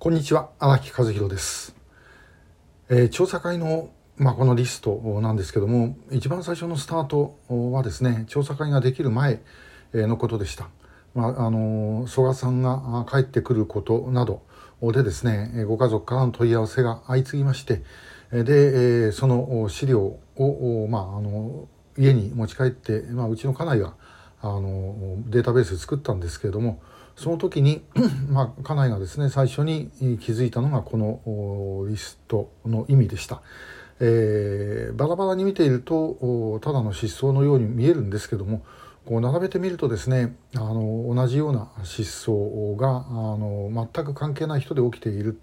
こんにちは荒木和弘です、えー、調査会のまあ、このリストなんですけども一番最初のスタートはですね調査会ができる前のことでした、まあ、あの曽我さんが帰ってくることなどでですねご家族からの問い合わせが相次ぎましてでその資料を、まあ、あの家に持ち帰って、まあ、うちの家内があのデータベース作ったんですけれどもその時に、まあ、家内がですね最初に気づいたのがこのリストの意味でした。えー、バラバラに見ているとただの失踪のように見えるんですけどもこう並べてみるとですねあの同じような失踪があの全く関係ない人で起きている、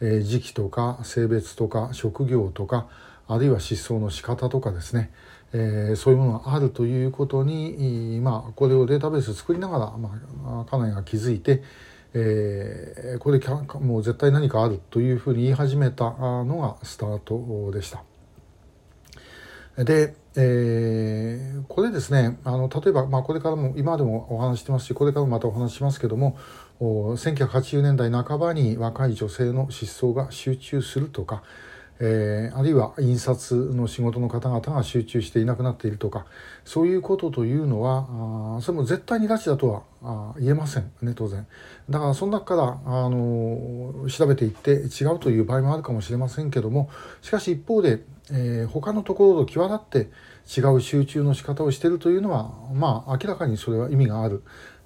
えー、時期とか性別とか職業とかあるいは失踪の仕方とかですね、えー、そういうものがあるということに、まあ、これをデータベース作りながら、まあ、家内が気づいて、えー、これもう絶対何かあるというふうに言い始めたのがスタートでした。で、えー、これですねあの例えば、まあ、これからも今でもお話してますしこれからもまたお話しますけども1980年代半ばに若い女性の失踪が集中するとか、えー、あるいは印刷の仕事の方々が集中していなくなっているとかそういうことというのはあそれも絶対に拉致だとはあ言えません。ね当然。だからその中からあの調べていって違うという場合もあるかもしれませんけどもしかし一方で、えー、他のところと際立って違う集中の仕方をしているというのはまあ明らかにそれは意味がある。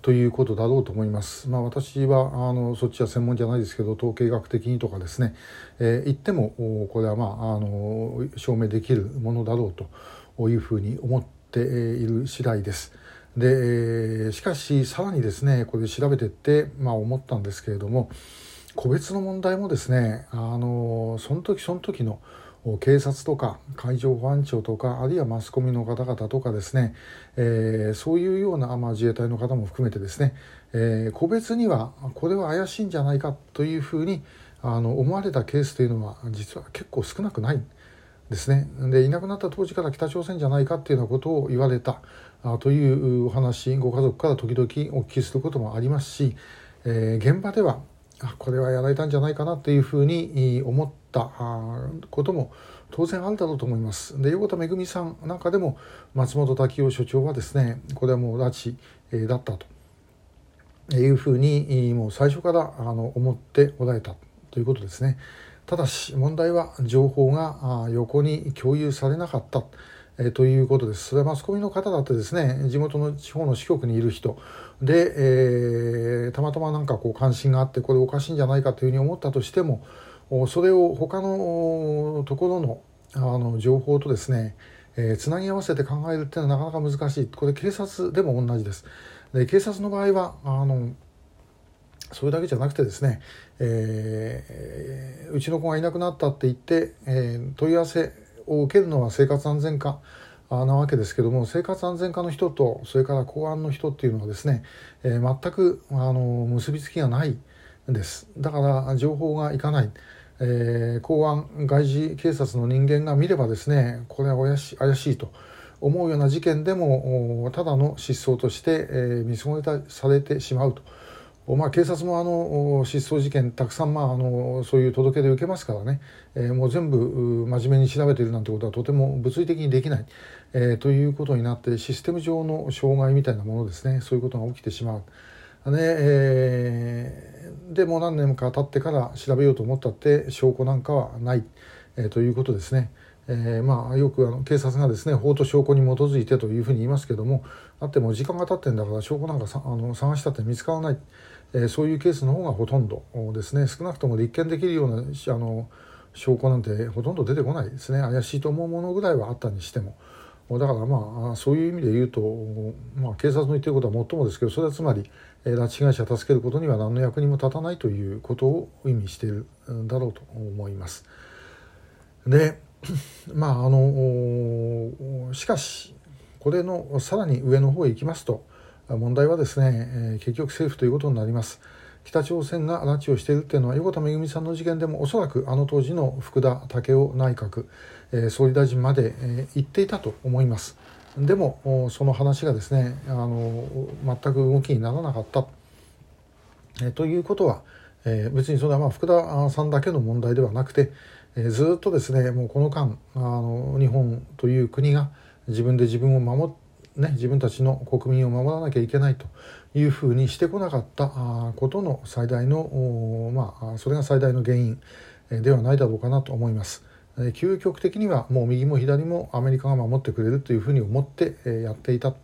ということだろうと思います。まあ、私はあのそっちは専門じゃないですけど統計学的にとかですね、えー、言ってもこれは、まあ、あの証明できるものだろうというふうに思っている次第です。でしかしさらにですねこれ調べてって、まあ、思ったんですけれども個別の問題もですねあのその時その時の警察とか海上保安庁とかあるいはマスコミの方々とかですね、えー、そういうような、まあ、自衛隊の方も含めてですね、えー、個別にはこれは怪しいんじゃないかというふうにあの思われたケースというのは実は結構少なくないですね。でいなくなった当時から北朝鮮じゃないかっていうようなことを言われたあというお話ご家族から時々お聞きすることもありますし、えー、現場ではあこれはやられたんじゃないかなというふうに思ってたことも当然あるだろうと思います。で横田めぐみさんなんかでも松本滝夫所長はですねこれはもう拉致だったというふうにもう最初からあの思っておられたということですね。ただし問題は情報が横に共有されなかった。えということです。それはマスコミの方だってですね、地元の地方の支局にいる人で、えー、たまたまなんかこう関心があって、これおかしいんじゃないかというふうに思ったとしても、それを他のところのあの情報とですね、えー、つなぎ合わせて考えるっていうのはなかなか難しい。これ警察でも同じです。で警察の場合は、あの、それだけじゃなくてですね、えー、うちの子がいなくなったって言って、えー、問い合わせを受けるのは生活安全課なわけですけども生活安全課の人とそれから公安の人っていうのはですね、えー、全くあの結びつきがないんですだから情報がいかない、えー、公安外事警察の人間が見ればですねこれは怪し怪しいと思うような事件でもただの失踪として、えー、見過ごされてしまうと。まあ、警察もあの失踪事件たくさん、まあ、あのそういう届け出を受けますからね、えー、もう全部真面目に調べているなんてことはとても物理的にできない、えー、ということになってシステム上の障害みたいなものですねそういうことが起きてしまう。で,、えー、でも何年か経ってから調べようと思ったって証拠なんかはない、えー、ということですね。えー、まあよくあの警察がですね法と証拠に基づいてというふうに言いますけどもだっても時間が経ってんだから証拠なんかさあの探したって見つからない、えー、そういうケースの方がほとんどですね。少なくとも立件できるようなあの証拠なんてほとんど出てこないですね。怪しいと思うものぐらいはあったにしても。だからまあそういう意味で言うと、まあ、警察の言ってることはもっともですけどそれはつまり拉致被害者を助けることには何の役にも立たないということを意味しているんだろうと思います。で まああのしかしこれのさらに上の方へ行きますと問題はですね、結局政府ということになります。北朝鮮が拉致をしているっていうのは横田めぐみさんの事件でもおそらくあの当時の福田赳夫内閣、えー、総理大臣まで、えー、言っていたと思います。でもその話がですねあの全く動きにならなかった、えー、ということは、えー、別にそれはまあ福田さんだけの問題ではなくて、えー、ずっとですねもうこの間あの日本という国が自分で自分を守ね、自分たちの国民を守らなきゃいけないというふうにしてこなかったことの最大の、まあ、それが最大の原因ではないだろうかなと思います。究極的にはもう右も左もアメリカが守ってくれるというふうに思ってやっていた、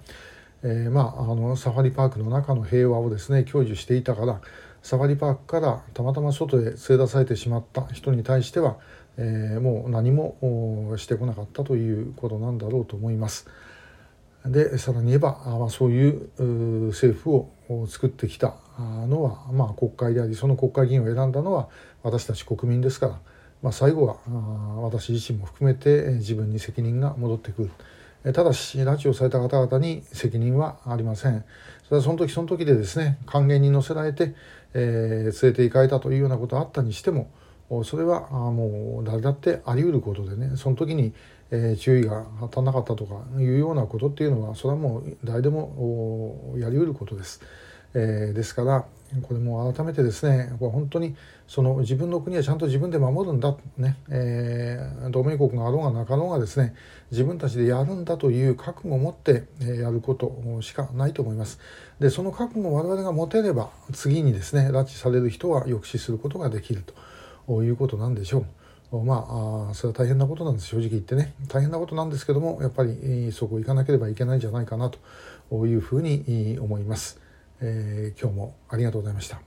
えー、まあ、あのサファリパークの中の平和をですね享受していたからサファリパークからたまたま外へ連れ出されてしまった人に対しては、えー、もう何もしてこなかったということなんだろうと思います。でさらに言えば、まあ、そういう政府を作ってきたのは、まあ、国会でありその国会議員を選んだのは私たち国民ですから、まあ、最後は私自身も含めて自分に責任が戻ってくる。ただし拉致をされた方々に責任はありません。それはその時その時でですね還元に乗せられて、えー、連れて行かれたというようなことがあったにしてもそれはもう誰だってあり得ることでねその時に、え注意が足らなかったとかいうようなことっていうのはそれはもう誰でもやり得ることです。えー、ですからこれも改めてですねこれ本当にその自分の国はちゃんと自分で守るんだ、ねえー、同盟国があろうがなかろうがですね自分たちでやるんだという覚悟を持ってやることしかないと思います。でその覚悟を我々が持てれば次にですね拉致される人は抑止することができると。いうことなんでしょう。まあ、それは大変なことなんです正直言ってね大変なことなんですけどもやっぱりそこ行かなければいけないんじゃないかなというふうに思います。えー、今日もありがとうございました。